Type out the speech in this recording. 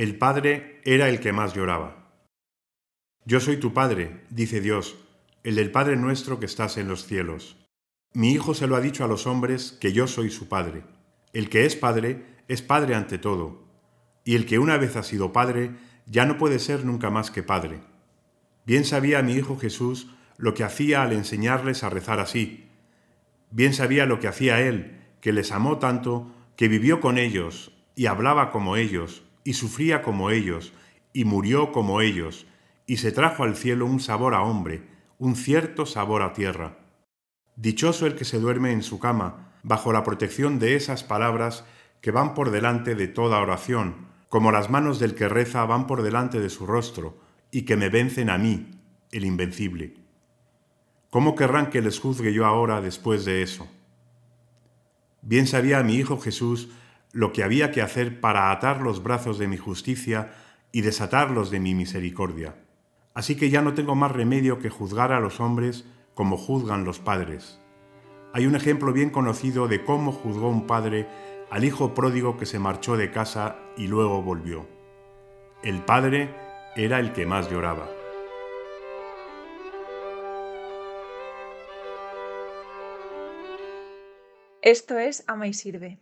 El Padre era el que más lloraba. Yo soy tu Padre, dice Dios, el del Padre nuestro que estás en los cielos. Mi Hijo se lo ha dicho a los hombres que yo soy su Padre. El que es Padre es Padre ante todo, y el que una vez ha sido Padre ya no puede ser nunca más que Padre. Bien sabía mi Hijo Jesús lo que hacía al enseñarles a rezar así. Bien sabía lo que hacía Él, que les amó tanto que vivió con ellos y hablaba como ellos y sufría como ellos y murió como ellos y se trajo al cielo un sabor a hombre, un cierto sabor a tierra. Dichoso el que se duerme en su cama, bajo la protección de esas palabras que van por delante de toda oración, como las manos del que reza van por delante de su rostro, y que me vencen a mí, el invencible. ¿Cómo querrán que les juzgue yo ahora después de eso? Bien sabía mi Hijo Jesús lo que había que hacer para atar los brazos de mi justicia y desatarlos de mi misericordia. Así que ya no tengo más remedio que juzgar a los hombres como juzgan los padres. Hay un ejemplo bien conocido de cómo juzgó un padre al hijo pródigo que se marchó de casa y luego volvió. El padre era el que más lloraba. Esto es Ama y Sirve.